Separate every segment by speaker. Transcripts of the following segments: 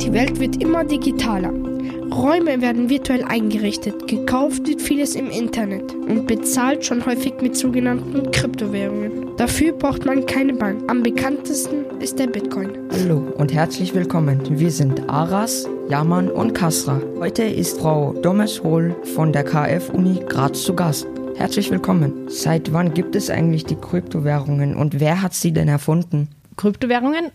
Speaker 1: Die Welt wird immer digitaler. Räume werden virtuell eingerichtet, gekauft wird vieles im Internet und bezahlt schon häufig mit sogenannten Kryptowährungen. Dafür braucht man keine Bank. Am bekanntesten ist der Bitcoin.
Speaker 2: Hallo und herzlich willkommen. Wir sind Aras, Jaman und Kasra. Heute ist Frau Domes Hohl von der KF-Uni Graz zu Gast. Herzlich willkommen. Seit wann gibt es eigentlich die Kryptowährungen und wer hat sie denn erfunden?
Speaker 3: Kryptowährungen,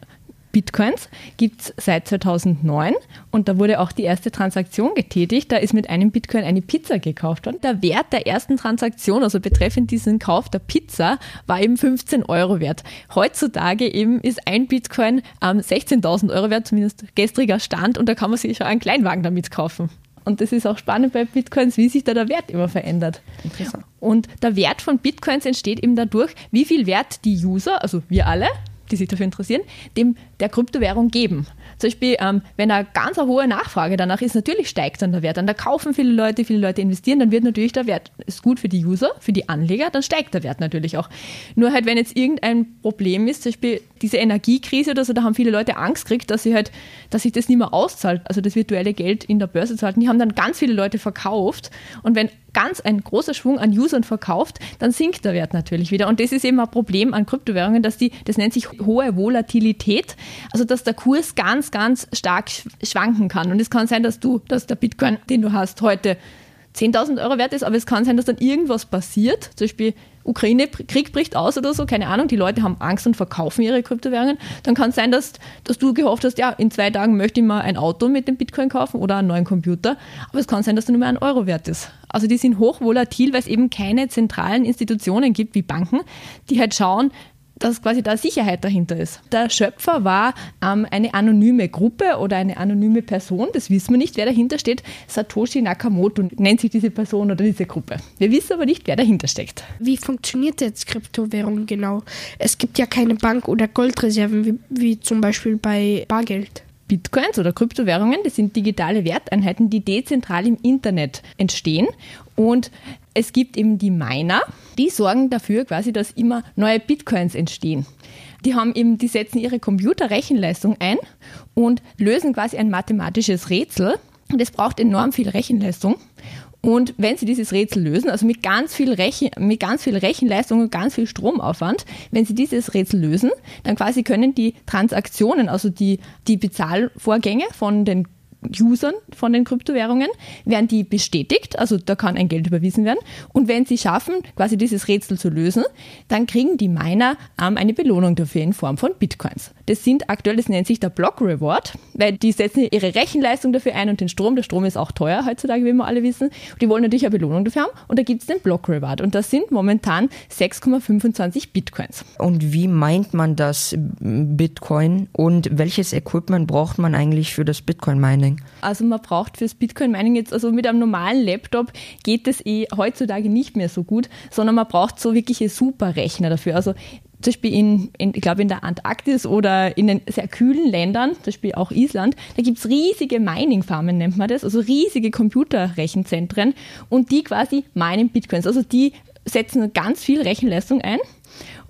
Speaker 3: Bitcoins, gibt es seit 2009 und da wurde auch die erste Transaktion getätigt. Da ist mit einem Bitcoin eine Pizza gekauft worden. Der Wert der ersten Transaktion, also betreffend diesen Kauf der Pizza, war eben 15 Euro wert. Heutzutage eben ist ein Bitcoin ähm, 16.000 Euro wert, zumindest gestriger Stand, und da kann man sich schon einen Kleinwagen damit kaufen. Und das ist auch spannend bei Bitcoins, wie sich da der Wert immer verändert.
Speaker 2: Interessant.
Speaker 3: Und der Wert von Bitcoins entsteht eben dadurch, wie viel Wert die User, also wir alle, die sich dafür interessieren, dem der Kryptowährung geben. Zum Beispiel, ähm, wenn eine ganz eine hohe Nachfrage danach ist, natürlich steigt dann der Wert. Dann da kaufen viele Leute, viele Leute investieren, dann wird natürlich der Wert, ist gut für die User, für die Anleger, dann steigt der Wert natürlich auch. Nur halt, wenn jetzt irgendein Problem ist, zum Beispiel diese Energiekrise oder so, da haben viele Leute Angst gekriegt, dass sie halt, dass sich das nicht mehr auszahlt, also das virtuelle Geld in der Börse zu halten. Die haben dann ganz viele Leute verkauft und wenn ganz ein großer Schwung an Usern verkauft, dann sinkt der Wert natürlich wieder. Und das ist eben ein Problem an Kryptowährungen, dass die, das nennt sich hohe Volatilität, also dass der Kurs ganz, ganz stark sch- schwanken kann. Und es kann sein, dass du, dass der Bitcoin, den du hast, heute 10.000 Euro wert ist, aber es kann sein, dass dann irgendwas passiert, zum Beispiel Ukraine-Krieg bricht aus oder so, keine Ahnung, die Leute haben Angst und verkaufen ihre Kryptowährungen, dann kann es sein, dass, dass du gehofft hast, ja, in zwei Tagen möchte ich mal ein Auto mit dem Bitcoin kaufen oder einen neuen Computer, aber es kann sein, dass der nur mehr ein Euro wert ist. Also die sind hochvolatil, weil es eben keine zentralen Institutionen gibt wie Banken, die halt schauen, dass quasi da Sicherheit dahinter ist. Der Schöpfer war ähm, eine anonyme Gruppe oder eine anonyme Person, das wissen wir nicht, wer dahinter steht. Satoshi Nakamoto nennt sich diese Person oder diese Gruppe. Wir wissen aber nicht, wer dahinter steckt.
Speaker 1: Wie funktioniert jetzt Kryptowährung genau? Es gibt ja keine Bank oder Goldreserven wie, wie zum Beispiel bei Bargeld.
Speaker 3: Bitcoins oder Kryptowährungen, das sind digitale Werteinheiten, die dezentral im Internet entstehen. Und es gibt eben die Miner, die sorgen dafür quasi, dass immer neue Bitcoins entstehen. Die haben eben, die setzen ihre Computerrechenleistung ein und lösen quasi ein mathematisches Rätsel. Und es braucht enorm viel Rechenleistung. Und wenn Sie dieses Rätsel lösen, also mit ganz viel, Rechen, mit ganz viel Rechenleistung und ganz viel Stromaufwand, wenn Sie dieses Rätsel lösen, dann quasi können die Transaktionen, also die, die Bezahlvorgänge von den Usern von den Kryptowährungen, werden die bestätigt, also da kann ein Geld überwiesen werden. Und wenn sie schaffen, quasi dieses Rätsel zu lösen, dann kriegen die Miner ähm, eine Belohnung dafür in Form von Bitcoins. Das sind aktuell, das nennt sich der Block Reward, weil die setzen ihre Rechenleistung dafür ein und den Strom. Der Strom ist auch teuer heutzutage, wie wir alle wissen. Und die wollen natürlich eine Belohnung dafür haben. Und da gibt es den Block Reward. Und das sind momentan 6,25 Bitcoins.
Speaker 2: Und wie meint man das Bitcoin und welches Equipment braucht man eigentlich für das Bitcoin-Mining?
Speaker 3: Also man braucht fürs Bitcoin-Mining jetzt, also mit einem normalen Laptop geht es eh heutzutage nicht mehr so gut, sondern man braucht so wirkliche Superrechner dafür. Also zum Beispiel in, in, ich glaube in der Antarktis oder in den sehr kühlen Ländern, zum Beispiel auch Island, da gibt es riesige Mining-Farmen, nennt man das, also riesige Computerrechenzentren und die quasi meinen Bitcoins. Also die setzen ganz viel Rechenleistung ein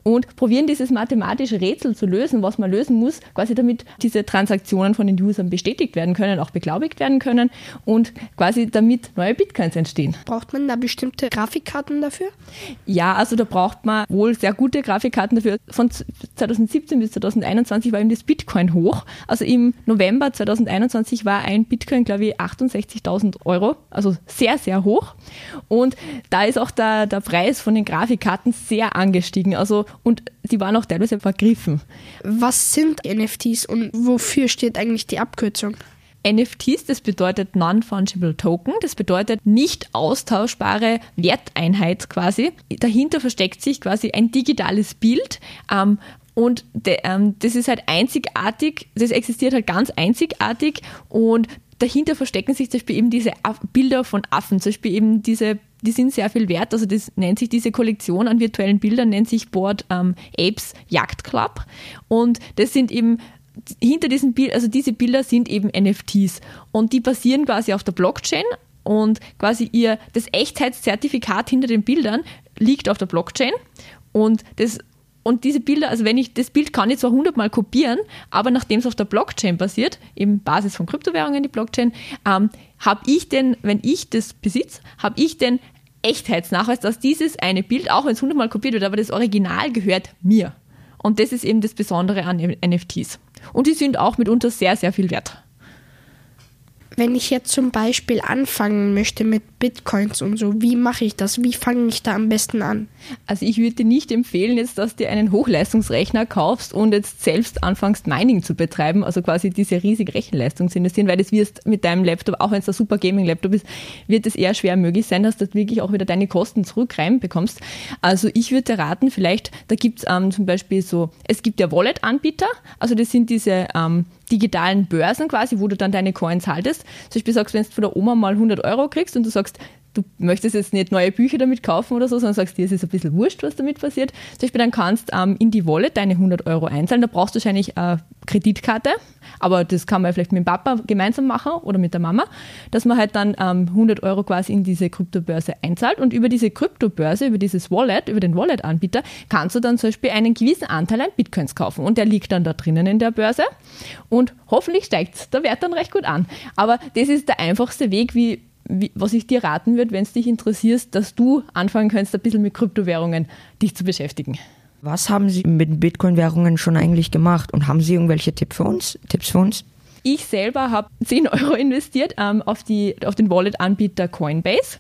Speaker 3: und probieren dieses mathematische Rätsel zu lösen, was man lösen muss, quasi damit diese Transaktionen von den Usern bestätigt werden können, auch beglaubigt werden können und quasi damit neue Bitcoins entstehen.
Speaker 1: Braucht man da bestimmte Grafikkarten dafür?
Speaker 3: Ja, also da braucht man wohl sehr gute Grafikkarten dafür. Von 2017 bis 2021 war eben das Bitcoin hoch. Also im November 2021 war ein Bitcoin, glaube ich, 68.000 Euro, also sehr, sehr hoch. Und da ist auch der, der Preis von den Grafikkarten sehr angestiegen. Also und sie waren auch teilweise vergriffen.
Speaker 1: Was sind NFTs und wofür steht eigentlich die Abkürzung?
Speaker 3: NFTs, das bedeutet Non-Fungible Token, das bedeutet nicht austauschbare Werteinheit quasi. Dahinter versteckt sich quasi ein digitales Bild. Ähm, und de, ähm, das ist halt einzigartig, das existiert halt ganz einzigartig und dahinter verstecken sich zum Beispiel eben diese Bilder von Affen, zum Beispiel eben diese die sind sehr viel wert. Also das nennt sich diese Kollektion an virtuellen Bildern, nennt sich Board ähm, Apes Jagd Club. Und das sind eben hinter diesen Bild, also diese Bilder sind eben NFTs und die basieren quasi auf der Blockchain und quasi ihr das Echtheitszertifikat hinter den Bildern liegt auf der Blockchain und das und diese Bilder, also wenn ich das Bild kann ich zwar hundertmal kopieren, aber nachdem es auf der Blockchain basiert, eben Basis von Kryptowährungen die Blockchain, ähm, habe ich denn, wenn ich das besitze, habe ich den Echtheitsnachweis, dass dieses eine Bild, auch wenn es hundertmal kopiert wird, aber das Original gehört mir. Und das ist eben das Besondere an NFTs. Und die sind auch mitunter sehr, sehr viel wert.
Speaker 1: Wenn ich jetzt zum Beispiel anfangen möchte mit Bitcoins und so, wie mache ich das? Wie fange ich da am besten an?
Speaker 3: Also ich würde dir nicht empfehlen, jetzt, dass du einen Hochleistungsrechner kaufst und jetzt selbst anfängst, Mining zu betreiben, also quasi diese riesige Rechenleistung zu investieren, weil das wirst mit deinem Laptop, auch wenn es ein super Gaming-Laptop ist, wird es eher schwer möglich sein, dass du wirklich auch wieder deine Kosten zurück reinbekommst. Also ich würde dir raten, vielleicht, da gibt es ähm, zum Beispiel so, es gibt ja Wallet-Anbieter, also das sind diese ähm, digitalen Börsen quasi, wo du dann deine Coins haltest. Zum Beispiel sagst du, wenn du von der Oma mal 100 Euro kriegst und du sagst, du möchtest jetzt nicht neue Bücher damit kaufen oder so, sondern sagst dir, es ist ein bisschen wurscht, was damit passiert. Zum Beispiel dann kannst ähm, in die Wallet deine 100 Euro einzahlen. Da brauchst du wahrscheinlich eine Kreditkarte, aber das kann man vielleicht mit dem Papa gemeinsam machen oder mit der Mama, dass man halt dann ähm, 100 Euro quasi in diese Kryptobörse einzahlt und über diese Kryptobörse, über dieses Wallet, über den Wallet-Anbieter, kannst du dann zum Beispiel einen gewissen Anteil an Bitcoins kaufen und der liegt dann da drinnen in der Börse und hoffentlich steigt der Wert dann recht gut an. Aber das ist der einfachste Weg, wie was ich dir raten würde, wenn es dich interessiert, dass du anfangen kannst, ein bisschen mit Kryptowährungen dich zu beschäftigen.
Speaker 2: Was haben Sie mit Bitcoin-Währungen schon eigentlich gemacht und haben Sie irgendwelche Tipps für uns? Tipps für uns?
Speaker 3: Ich selber habe 10 Euro investiert ähm, auf, die, auf den Wallet-Anbieter Coinbase.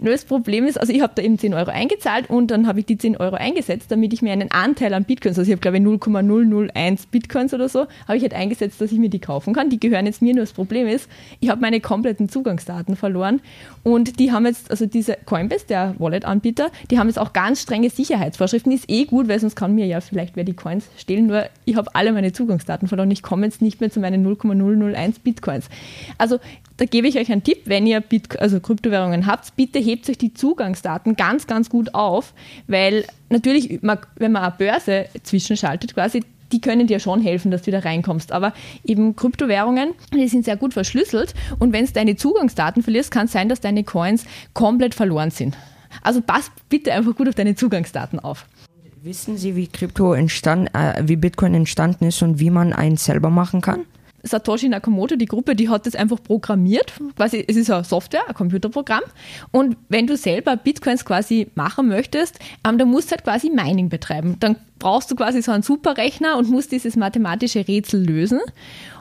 Speaker 3: Nur das Problem ist, also ich habe da eben 10 Euro eingezahlt und dann habe ich die 10 Euro eingesetzt, damit ich mir einen Anteil an Bitcoins, also ich habe glaube ich 0,001 Bitcoins oder so, habe ich halt eingesetzt, dass ich mir die kaufen kann. Die gehören jetzt mir, nur das Problem ist, ich habe meine kompletten Zugangsdaten verloren und die haben jetzt, also diese Coinbase, der Wallet-Anbieter, die haben jetzt auch ganz strenge Sicherheitsvorschriften. Ist eh gut, weil sonst kann mir ja vielleicht wer die Coins stehlen, nur ich habe alle meine Zugangsdaten verloren. Ich komme jetzt nicht mehr zu meinen 0,0 001 Bitcoins. Also da gebe ich euch einen Tipp, wenn ihr Bit also Kryptowährungen habt, bitte hebt euch die Zugangsdaten ganz, ganz gut auf, weil natürlich, wenn man eine Börse zwischenschaltet quasi, die können dir schon helfen, dass du da reinkommst. Aber eben Kryptowährungen, die sind sehr gut verschlüsselt und wenn du deine Zugangsdaten verlierst, kann es sein, dass deine Coins komplett verloren sind. Also pass bitte einfach gut auf deine Zugangsdaten auf.
Speaker 2: Wissen Sie, wie Krypto entstanden, äh, wie Bitcoin entstanden ist und wie man einen selber machen kann?
Speaker 3: Satoshi Nakamoto, die Gruppe, die hat das einfach programmiert. Quasi, es ist eine Software, ein Computerprogramm. Und wenn du selber Bitcoins quasi machen möchtest, ähm, dann musst du halt quasi Mining betreiben. Dann brauchst du quasi so einen Superrechner und musst dieses mathematische Rätsel lösen.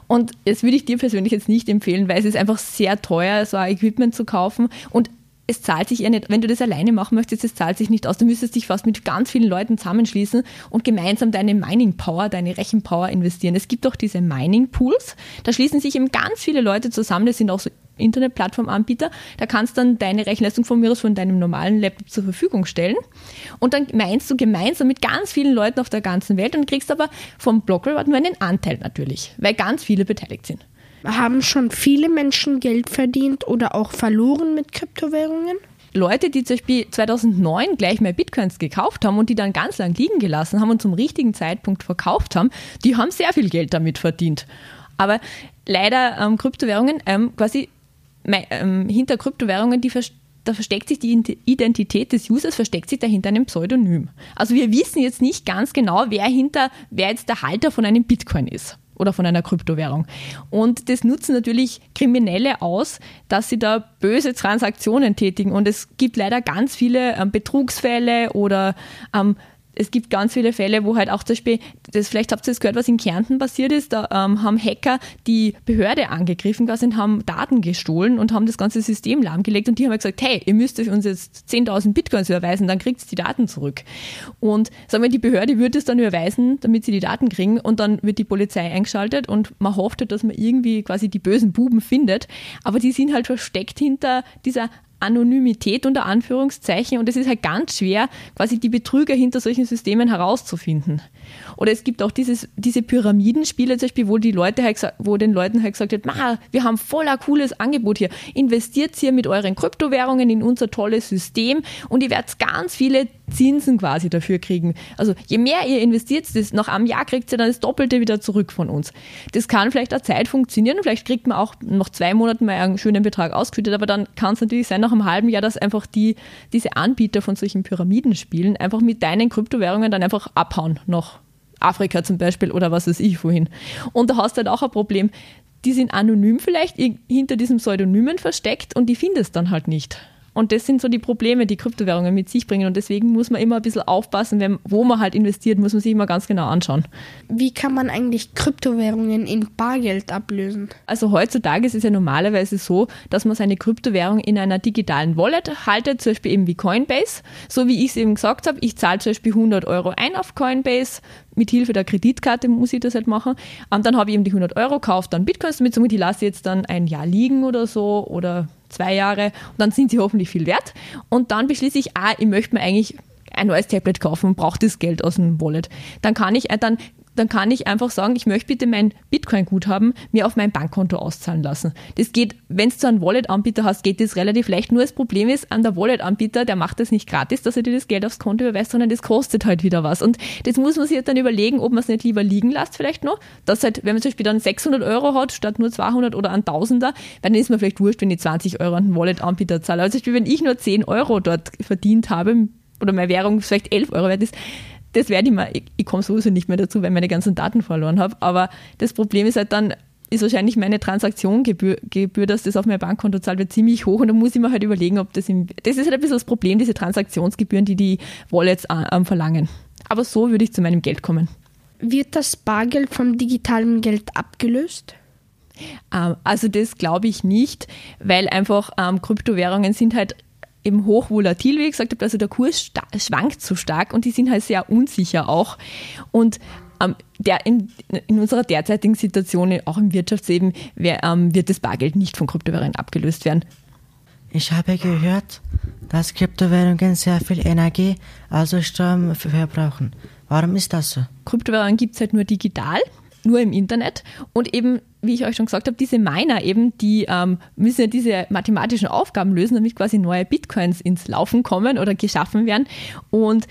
Speaker 3: Und das würde ich dir persönlich jetzt nicht empfehlen, weil es ist einfach sehr teuer, so ein Equipment zu kaufen. Und es zahlt sich ja nicht, wenn du das alleine machen möchtest, es zahlt sich nicht aus. Du müsstest dich fast mit ganz vielen Leuten zusammenschließen und gemeinsam deine Mining Power, deine Rechenpower investieren. Es gibt auch diese Mining Pools. Da schließen sich eben ganz viele Leute zusammen. Das sind auch so Internetplattformanbieter. Da kannst du dann deine Rechenleistung von mir aus von deinem normalen Laptop zur Verfügung stellen. Und dann meinst du gemeinsam mit ganz vielen Leuten auf der ganzen Welt und kriegst aber vom Blockreward nur einen Anteil natürlich, weil ganz viele beteiligt sind.
Speaker 1: Haben schon viele Menschen Geld verdient oder auch verloren mit Kryptowährungen?
Speaker 3: Leute, die zum Beispiel 2009 gleich mal Bitcoins gekauft haben und die dann ganz lang liegen gelassen haben und zum richtigen Zeitpunkt verkauft haben, die haben sehr viel Geld damit verdient. Aber leider ähm, Kryptowährungen, ähm, quasi ähm, hinter Kryptowährungen, die da versteckt sich die Identität des Users, versteckt sich dahinter einem Pseudonym. Also wir wissen jetzt nicht ganz genau, wer hinter, wer jetzt der Halter von einem Bitcoin ist oder von einer Kryptowährung. Und das nutzen natürlich Kriminelle aus, dass sie da böse Transaktionen tätigen. Und es gibt leider ganz viele ähm, Betrugsfälle oder ähm, es gibt ganz viele Fälle, wo halt auch zum Beispiel, das, vielleicht habt ihr das gehört, was in Kärnten passiert ist, da ähm, haben Hacker die Behörde angegriffen quasi und haben Daten gestohlen und haben das ganze System lahmgelegt und die haben halt gesagt, hey, ihr müsst euch uns jetzt 10.000 Bitcoins überweisen, dann kriegt ihr die Daten zurück. Und sagen wir, die Behörde würde es dann überweisen, damit sie die Daten kriegen und dann wird die Polizei eingeschaltet und man hofft, dass man irgendwie quasi die bösen Buben findet, aber die sind halt versteckt hinter dieser Anonymität unter Anführungszeichen und es ist halt ganz schwer, quasi die Betrüger hinter solchen Systemen herauszufinden. Oder es gibt auch dieses, diese Pyramidenspiele zum Beispiel, wo die Leute halt, wo den Leuten halt gesagt wird, Ma, wir haben voller cooles Angebot hier. Investiert hier mit euren Kryptowährungen in unser tolles System und ihr werdet ganz viele Zinsen quasi dafür kriegen. Also je mehr ihr investiert, das nach einem Jahr kriegt ihr dann das Doppelte wieder zurück von uns. Das kann vielleicht eine Zeit funktionieren, vielleicht kriegt man auch nach zwei Monaten mal einen schönen Betrag ausgeschüttet, aber dann kann es natürlich sein, nach einem halben Jahr, dass einfach die, diese Anbieter von solchen Pyramidenspielen einfach mit deinen Kryptowährungen dann einfach abhauen nach Afrika zum Beispiel oder was weiß ich wohin. Und da hast du halt auch ein Problem. Die sind anonym vielleicht hinter diesem Pseudonymen versteckt und die findest dann halt nicht. Und das sind so die Probleme, die Kryptowährungen mit sich bringen. Und deswegen muss man immer ein bisschen aufpassen, wenn, wo man halt investiert, muss man sich immer ganz genau anschauen.
Speaker 1: Wie kann man eigentlich Kryptowährungen in Bargeld ablösen?
Speaker 3: Also heutzutage ist es ja normalerweise so, dass man seine Kryptowährung in einer digitalen Wallet haltet, zum Beispiel eben wie Coinbase. So wie ich es eben gesagt habe, ich zahle zum Beispiel 100 Euro ein auf Coinbase, mit Hilfe der Kreditkarte muss ich das halt machen. Und dann habe ich eben die 100 Euro, kaufe dann Bitcoins damit, somit die lasse ich jetzt dann ein Jahr liegen oder so oder zwei Jahre und dann sind sie hoffentlich viel wert. Und dann beschließe ich, ah, ich möchte mir eigentlich ein neues Tablet kaufen und brauche das Geld aus dem Wallet. Dann kann ich, äh, dann dann kann ich einfach sagen, ich möchte bitte mein Bitcoin-Guthaben mir auf mein Bankkonto auszahlen lassen. Das geht, wenn du einen Wallet-Anbieter hast, geht das relativ leicht. Nur das Problem ist, an der Wallet-Anbieter, der macht das nicht gratis, dass er dir das Geld aufs Konto überweist, sondern das kostet halt wieder was. Und das muss man sich dann überlegen, ob man es nicht lieber liegen lässt vielleicht noch. Dass halt, wenn man zum Beispiel dann 600 Euro hat, statt nur 200 oder ein Tausender, dann ist mir vielleicht wurscht, wenn ich 20 Euro an den Wallet-Anbieter zahle. Also zum Beispiel, wenn ich nur 10 Euro dort verdient habe, oder meine Währung vielleicht 11 Euro wert ist, das werde ich mal, ich, ich komme sowieso nicht mehr dazu, weil ich meine ganzen Daten verloren habe. Aber das Problem ist halt dann, ist wahrscheinlich meine Transaktiongebühr, Gebühr, dass das auf mein Bankkonto zahlt, wird ziemlich hoch und da muss ich mir halt überlegen, ob das im, das ist halt ein bisschen das Problem, diese Transaktionsgebühren, die die Wallets äh, verlangen. Aber so würde ich zu meinem Geld kommen.
Speaker 1: Wird das Bargeld vom digitalen Geld abgelöst?
Speaker 3: Ähm, also das glaube ich nicht, weil einfach ähm, Kryptowährungen sind halt eben hochvolatil, wie ich gesagt habe, also der Kurs schwankt so stark und die sind halt sehr unsicher auch. Und ähm, der in, in, unserer derzeitigen Situation, auch im Wirtschaftsleben, wer, ähm, wird das Bargeld nicht von Kryptowährungen abgelöst werden.
Speaker 4: Ich habe gehört, dass Kryptowährungen sehr viel Energie, also Strom verbrauchen. Warum ist das so?
Speaker 3: Kryptowährungen gibt es halt nur digital nur im Internet. Und eben, wie ich euch schon gesagt habe, diese Miner eben, die ähm, müssen ja diese mathematischen Aufgaben lösen, damit quasi neue Bitcoins ins Laufen kommen oder geschaffen werden. Und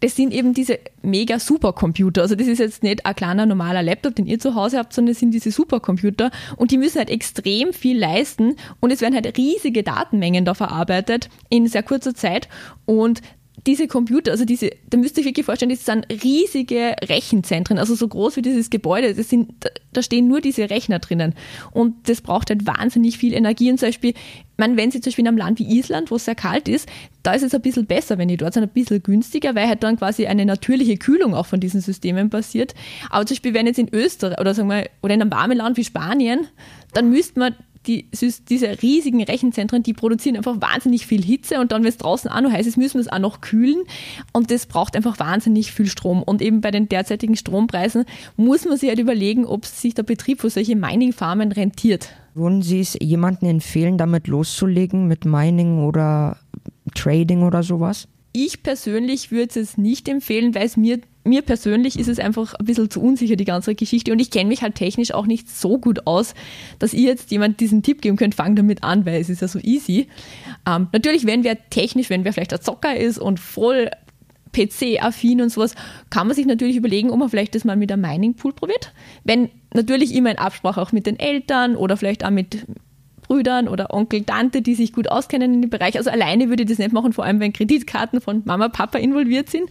Speaker 3: das sind eben diese mega Supercomputer. Also das ist jetzt nicht ein kleiner normaler Laptop, den ihr zu Hause habt, sondern es sind diese Supercomputer und die müssen halt extrem viel leisten und es werden halt riesige Datenmengen da verarbeitet in sehr kurzer Zeit und diese Computer, also diese, da müsst ihr euch wirklich vorstellen, das sind riesige Rechenzentren, also so groß wie dieses Gebäude. Das sind, da stehen nur diese Rechner drinnen. Und das braucht halt wahnsinnig viel Energie. Und zum Beispiel, man, wenn sie zum Beispiel in einem Land wie Island, wo es sehr kalt ist, da ist es ein bisschen besser, wenn die dort sind, ein bisschen günstiger, weil halt dann quasi eine natürliche Kühlung auch von diesen Systemen passiert. Aber zum Beispiel, wenn jetzt in Österreich oder sagen wir, oder in einem warmen Land wie Spanien, dann müsste man die, diese riesigen Rechenzentren, die produzieren einfach wahnsinnig viel Hitze und dann, wenn es draußen auch noch heiß ist, müssen wir es auch noch kühlen und das braucht einfach wahnsinnig viel Strom. Und eben bei den derzeitigen Strompreisen muss man sich halt überlegen, ob sich der Betrieb für solche Mining-Farmen rentiert.
Speaker 2: Würden Sie es jemandem empfehlen, damit loszulegen, mit Mining oder Trading oder sowas?
Speaker 3: Ich persönlich würde es nicht empfehlen, weil es mir mir persönlich ist es einfach ein bisschen zu unsicher, die ganze Geschichte. Und ich kenne mich halt technisch auch nicht so gut aus, dass ihr jetzt jemand diesen Tipp geben könnt, fang damit an, weil es ist ja so easy. Ähm, natürlich, wenn wer technisch, wenn wer vielleicht ein Zocker ist und voll PC-affin und sowas, kann man sich natürlich überlegen, ob man vielleicht das mal mit einem Mining-Pool probiert. Wenn natürlich immer in Absprache auch mit den Eltern oder vielleicht auch mit Brüdern oder Onkel, Tante, die sich gut auskennen in dem Bereich. Also alleine würde ich das nicht machen, vor allem wenn Kreditkarten von Mama, Papa involviert sind.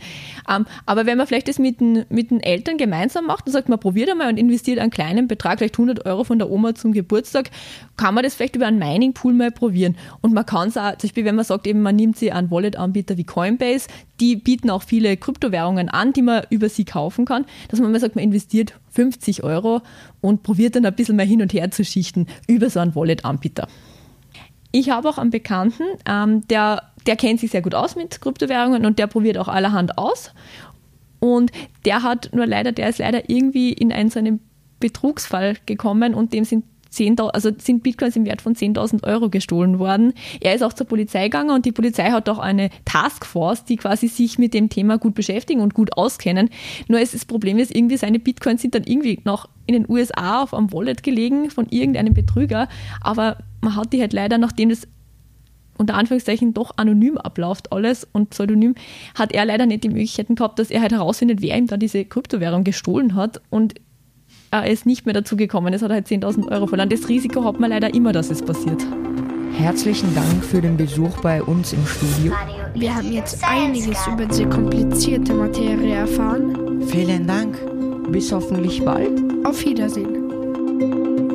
Speaker 3: Ähm, aber wenn man vielleicht das mit den, mit den Eltern gemeinsam macht und sagt, man probiert einmal und investiert einen kleinen Betrag, vielleicht 100 Euro von der Oma zum Geburtstag, kann man das vielleicht über einen Mining Pool mal probieren. Und man kann es auch, zum Beispiel, wenn man sagt, eben man nimmt sich einen Wallet-Anbieter wie Coinbase, die bieten auch viele Kryptowährungen an, die man über sie kaufen kann, dass man mal sagt, man investiert 50 Euro und probiert dann ein bisschen mal hin und her zu schichten über so einen Wallet-Anbieter. Ich habe auch einen Bekannten, ähm, der, der kennt sich sehr gut aus mit Kryptowährungen und der probiert auch allerhand aus. Und der hat nur leider, der ist leider irgendwie in einen so einen Betrugsfall gekommen und dem sind 10, also sind Bitcoins im Wert von 10.000 Euro gestohlen worden. Er ist auch zur Polizei gegangen und die Polizei hat auch eine Taskforce, die quasi sich mit dem Thema gut beschäftigen und gut auskennen. Nur ist das Problem ist, irgendwie seine Bitcoins sind dann irgendwie noch in den USA auf einem Wallet gelegen von irgendeinem Betrüger, aber man hat die halt leider, nachdem das unter Anführungszeichen doch anonym abläuft alles und pseudonym, hat er leider nicht die Möglichkeiten gehabt, dass er halt herausfindet, wer ihm da diese Kryptowährung gestohlen hat und er ist nicht mehr dazu gekommen. Es hat halt 10.000 Euro verloren. Das Risiko hat man leider immer, dass es passiert.
Speaker 2: Herzlichen Dank für den Besuch bei uns im Studio.
Speaker 1: Wir haben jetzt einiges über diese komplizierte Materie erfahren.
Speaker 4: Vielen Dank.
Speaker 2: Bis hoffentlich bald.
Speaker 1: Auf Wiedersehen.